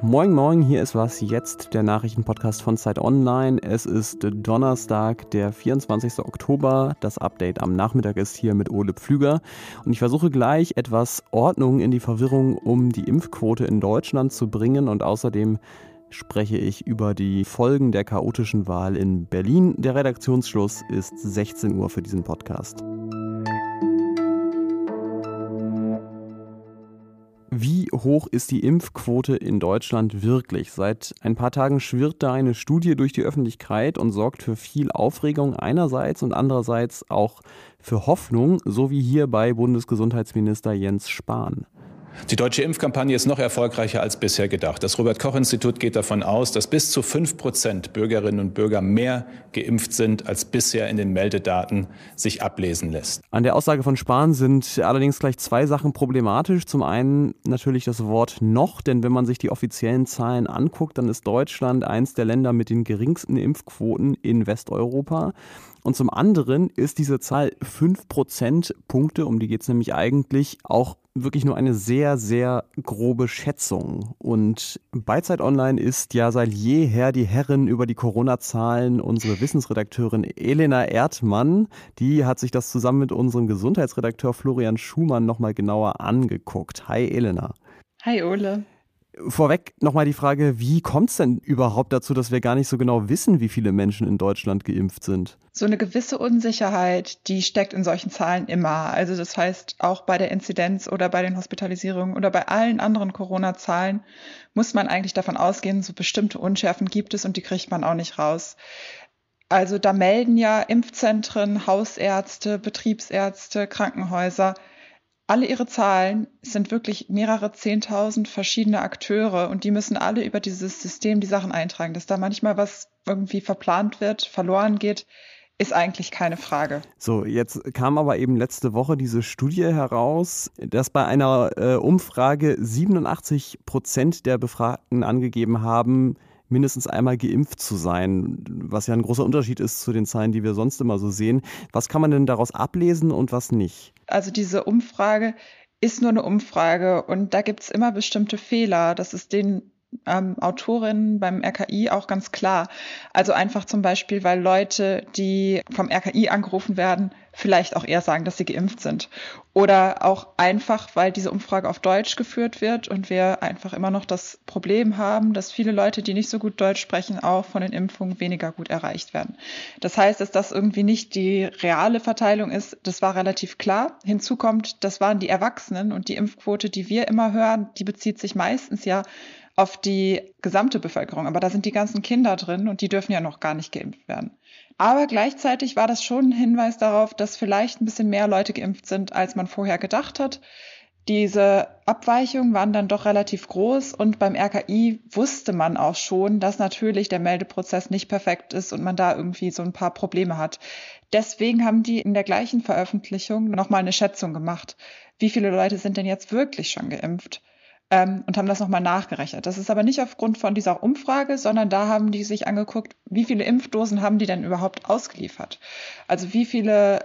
Moin Moin, hier ist was jetzt, der Nachrichtenpodcast von Zeit Online. Es ist Donnerstag, der 24. Oktober. Das Update am Nachmittag ist hier mit Ole Pflüger. Und ich versuche gleich etwas Ordnung in die Verwirrung um die Impfquote in Deutschland zu bringen. Und außerdem spreche ich über die Folgen der chaotischen Wahl in Berlin. Der Redaktionsschluss ist 16 Uhr für diesen Podcast. Wie hoch ist die Impfquote in Deutschland wirklich? Seit ein paar Tagen schwirrt da eine Studie durch die Öffentlichkeit und sorgt für viel Aufregung einerseits und andererseits auch für Hoffnung, so wie hier bei Bundesgesundheitsminister Jens Spahn. Die deutsche Impfkampagne ist noch erfolgreicher als bisher gedacht. Das Robert Koch Institut geht davon aus, dass bis zu fünf Prozent Bürgerinnen und Bürger mehr geimpft sind, als bisher in den Meldedaten sich ablesen lässt. An der Aussage von Spahn sind allerdings gleich zwei Sachen problematisch. Zum einen natürlich das Wort noch, denn wenn man sich die offiziellen Zahlen anguckt, dann ist Deutschland eins der Länder mit den geringsten Impfquoten in Westeuropa. Und zum anderen ist diese Zahl 5 Prozentpunkte, um die geht es nämlich eigentlich, auch wirklich nur eine sehr, sehr grobe Schätzung. Und bei Zeit Online ist ja seit jeher die Herrin über die Corona-Zahlen unsere Wissensredakteurin Elena Erdmann. Die hat sich das zusammen mit unserem Gesundheitsredakteur Florian Schumann nochmal genauer angeguckt. Hi Elena. Hi Ole. Vorweg nochmal die Frage, wie kommt es denn überhaupt dazu, dass wir gar nicht so genau wissen, wie viele Menschen in Deutschland geimpft sind? So eine gewisse Unsicherheit, die steckt in solchen Zahlen immer. Also das heißt, auch bei der Inzidenz oder bei den Hospitalisierungen oder bei allen anderen Corona-Zahlen muss man eigentlich davon ausgehen, so bestimmte Unschärfen gibt es und die kriegt man auch nicht raus. Also da melden ja Impfzentren, Hausärzte, Betriebsärzte, Krankenhäuser alle ihre Zahlen sind wirklich mehrere Zehntausend verschiedene Akteure und die müssen alle über dieses System die Sachen eintragen. Dass da manchmal was irgendwie verplant wird, verloren geht, ist eigentlich keine Frage. So, jetzt kam aber eben letzte Woche diese Studie heraus, dass bei einer äh, Umfrage 87 Prozent der Befragten angegeben haben, mindestens einmal geimpft zu sein, was ja ein großer Unterschied ist zu den Zahlen, die wir sonst immer so sehen. Was kann man denn daraus ablesen und was nicht? Also diese Umfrage ist nur eine Umfrage und da gibt es immer bestimmte Fehler. Das ist den ähm, Autorinnen beim RKI auch ganz klar. Also einfach zum Beispiel, weil Leute, die vom RKI angerufen werden, vielleicht auch eher sagen, dass sie geimpft sind. Oder auch einfach, weil diese Umfrage auf Deutsch geführt wird und wir einfach immer noch das Problem haben, dass viele Leute, die nicht so gut Deutsch sprechen, auch von den Impfungen weniger gut erreicht werden. Das heißt, dass das irgendwie nicht die reale Verteilung ist, das war relativ klar. Hinzu kommt, das waren die Erwachsenen und die Impfquote, die wir immer hören, die bezieht sich meistens ja auf die gesamte Bevölkerung. Aber da sind die ganzen Kinder drin und die dürfen ja noch gar nicht geimpft werden. Aber gleichzeitig war das schon ein Hinweis darauf, dass vielleicht ein bisschen mehr Leute geimpft sind, als man vorher gedacht hat. Diese Abweichungen waren dann doch relativ groß und beim RKI wusste man auch schon, dass natürlich der Meldeprozess nicht perfekt ist und man da irgendwie so ein paar Probleme hat. Deswegen haben die in der gleichen Veröffentlichung nochmal eine Schätzung gemacht. Wie viele Leute sind denn jetzt wirklich schon geimpft? Ähm, und haben das nochmal nachgerechnet. Das ist aber nicht aufgrund von dieser Umfrage, sondern da haben die sich angeguckt, wie viele Impfdosen haben die denn überhaupt ausgeliefert? Also wie viele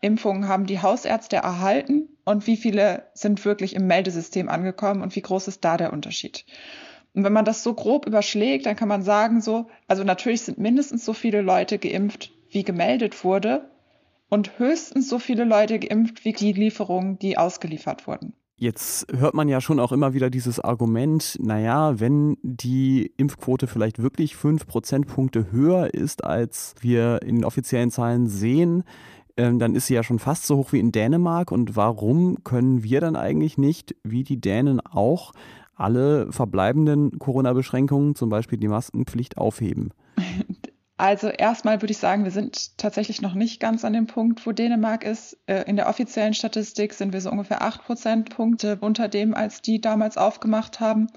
Impfungen haben die Hausärzte erhalten und wie viele sind wirklich im Meldesystem angekommen und wie groß ist da der Unterschied? Und wenn man das so grob überschlägt, dann kann man sagen, so, also natürlich sind mindestens so viele Leute geimpft, wie gemeldet wurde, und höchstens so viele Leute geimpft, wie die Lieferungen, die ausgeliefert wurden. Jetzt hört man ja schon auch immer wieder dieses Argument, naja, wenn die Impfquote vielleicht wirklich fünf Prozentpunkte höher ist, als wir in den offiziellen Zahlen sehen, ähm, dann ist sie ja schon fast so hoch wie in Dänemark. Und warum können wir dann eigentlich nicht, wie die Dänen auch, alle verbleibenden Corona-Beschränkungen, zum Beispiel die Maskenpflicht, aufheben? Also erstmal würde ich sagen, wir sind tatsächlich noch nicht ganz an dem Punkt, wo Dänemark ist. Äh, in der offiziellen Statistik sind wir so ungefähr acht Prozentpunkte unter dem, als die damals aufgemacht haben.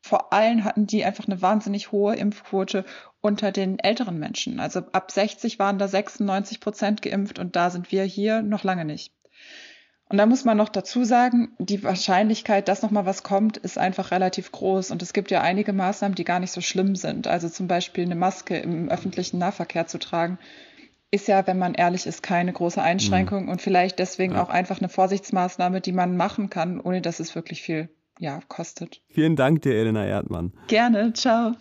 Vor allem hatten die einfach eine wahnsinnig hohe Impfquote unter den älteren Menschen. Also ab 60 waren da 96 Prozent geimpft und da sind wir hier noch lange nicht. Und da muss man noch dazu sagen, die Wahrscheinlichkeit, dass noch mal was kommt, ist einfach relativ groß. Und es gibt ja einige Maßnahmen, die gar nicht so schlimm sind. Also zum Beispiel eine Maske im öffentlichen Nahverkehr zu tragen, ist ja, wenn man ehrlich ist, keine große Einschränkung mhm. und vielleicht deswegen ja. auch einfach eine Vorsichtsmaßnahme, die man machen kann, ohne dass es wirklich viel ja, kostet. Vielen Dank dir, Elena Erdmann. Gerne, ciao.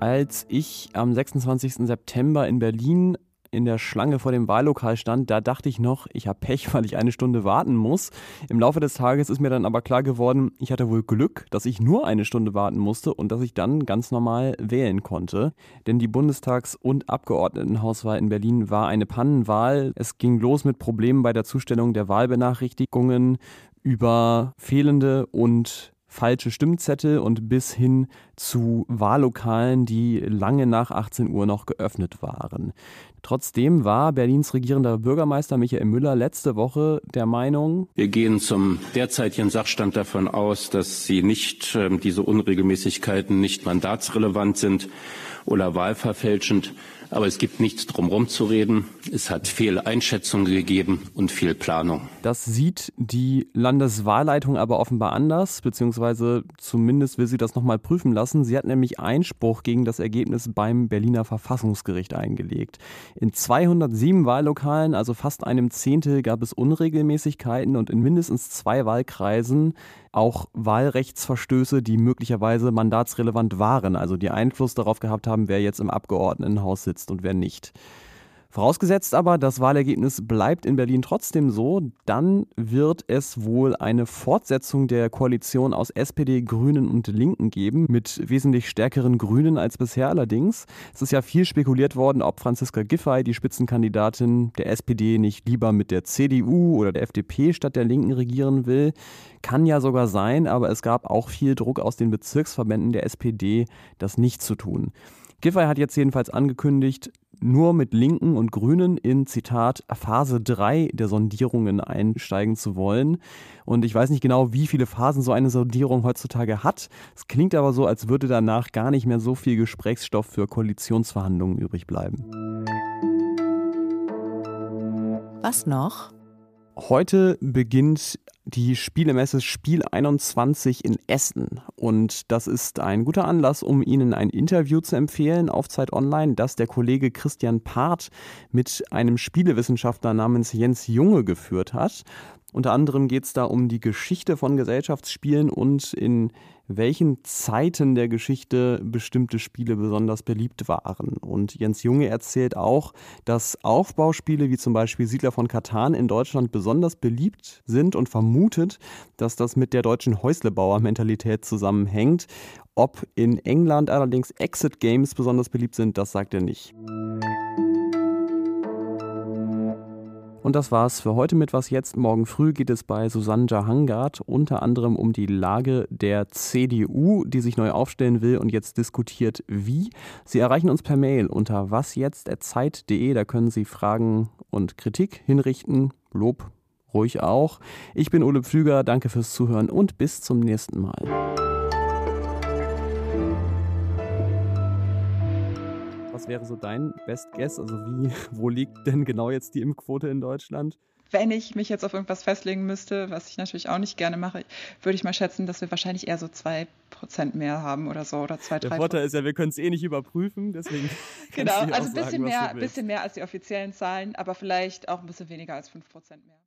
Als ich am 26. September in Berlin in der Schlange vor dem Wahllokal stand, da dachte ich noch, ich habe Pech, weil ich eine Stunde warten muss. Im Laufe des Tages ist mir dann aber klar geworden, ich hatte wohl Glück, dass ich nur eine Stunde warten musste und dass ich dann ganz normal wählen konnte. Denn die Bundestags- und Abgeordnetenhauswahl in Berlin war eine Pannenwahl. Es ging los mit Problemen bei der Zustellung der Wahlbenachrichtigungen über fehlende und falsche Stimmzettel und bis hin zu Wahllokalen, die lange nach 18 Uhr noch geöffnet waren. Trotzdem war Berlins regierender Bürgermeister Michael Müller letzte Woche der Meinung, wir gehen zum derzeitigen Sachstand davon aus, dass sie nicht äh, diese Unregelmäßigkeiten nicht mandatsrelevant sind oder wahlverfälschend. Aber es gibt nichts drumherum zu reden. Es hat viel Einschätzung gegeben und viel Planung. Das sieht die Landeswahlleitung aber offenbar anders, beziehungsweise zumindest will sie das nochmal prüfen lassen. Sie hat nämlich Einspruch gegen das Ergebnis beim Berliner Verfassungsgericht eingelegt. In 207 Wahllokalen, also fast einem Zehntel, gab es Unregelmäßigkeiten und in mindestens zwei Wahlkreisen auch Wahlrechtsverstöße, die möglicherweise mandatsrelevant waren, also die Einfluss darauf gehabt haben, wer jetzt im Abgeordnetenhaus sitzt und wer nicht. Vorausgesetzt aber, das Wahlergebnis bleibt in Berlin trotzdem so, dann wird es wohl eine Fortsetzung der Koalition aus SPD, Grünen und Linken geben, mit wesentlich stärkeren Grünen als bisher allerdings. Es ist ja viel spekuliert worden, ob Franziska Giffey, die Spitzenkandidatin der SPD, nicht lieber mit der CDU oder der FDP statt der Linken regieren will. Kann ja sogar sein, aber es gab auch viel Druck aus den Bezirksverbänden der SPD, das nicht zu tun. Giffey hat jetzt jedenfalls angekündigt, nur mit Linken und Grünen in, Zitat, Phase 3 der Sondierungen einsteigen zu wollen. Und ich weiß nicht genau, wie viele Phasen so eine Sondierung heutzutage hat. Es klingt aber so, als würde danach gar nicht mehr so viel Gesprächsstoff für Koalitionsverhandlungen übrig bleiben. Was noch? Heute beginnt die Spielemesse Spiel 21 in Essen. Und das ist ein guter Anlass, um Ihnen ein Interview zu empfehlen auf Zeit Online, das der Kollege Christian Part mit einem Spielewissenschaftler namens Jens Junge geführt hat. Unter anderem geht es da um die Geschichte von Gesellschaftsspielen und in welchen Zeiten der Geschichte bestimmte Spiele besonders beliebt waren. Und Jens Junge erzählt auch, dass Aufbauspiele wie zum Beispiel Siedler von Katan in Deutschland besonders beliebt sind und vermutet, dass das mit der deutschen Häuslebauer-Mentalität zusammenhängt. Ob in England allerdings Exit-Games besonders beliebt sind, das sagt er nicht. Und das war's für heute mit Was jetzt. Morgen früh geht es bei Susanne Jahangard unter anderem um die Lage der CDU, die sich neu aufstellen will und jetzt diskutiert, wie. Sie erreichen uns per Mail unter wasjetzt.zeit.de. Da können Sie Fragen und Kritik hinrichten, Lob ruhig auch. Ich bin Ole Pflüger, danke fürs Zuhören und bis zum nächsten Mal. Was wäre so dein Best Guess? Also wie, wo liegt denn genau jetzt die Impfquote in Deutschland? Wenn ich mich jetzt auf irgendwas festlegen müsste, was ich natürlich auch nicht gerne mache, würde ich mal schätzen, dass wir wahrscheinlich eher so zwei Prozent mehr haben oder so oder zwei, drei. Der Vorteil ist ja, wir können es eh nicht überprüfen, deswegen. genau, also ein bisschen mehr, bisschen mehr als die offiziellen Zahlen, aber vielleicht auch ein bisschen weniger als fünf Prozent mehr.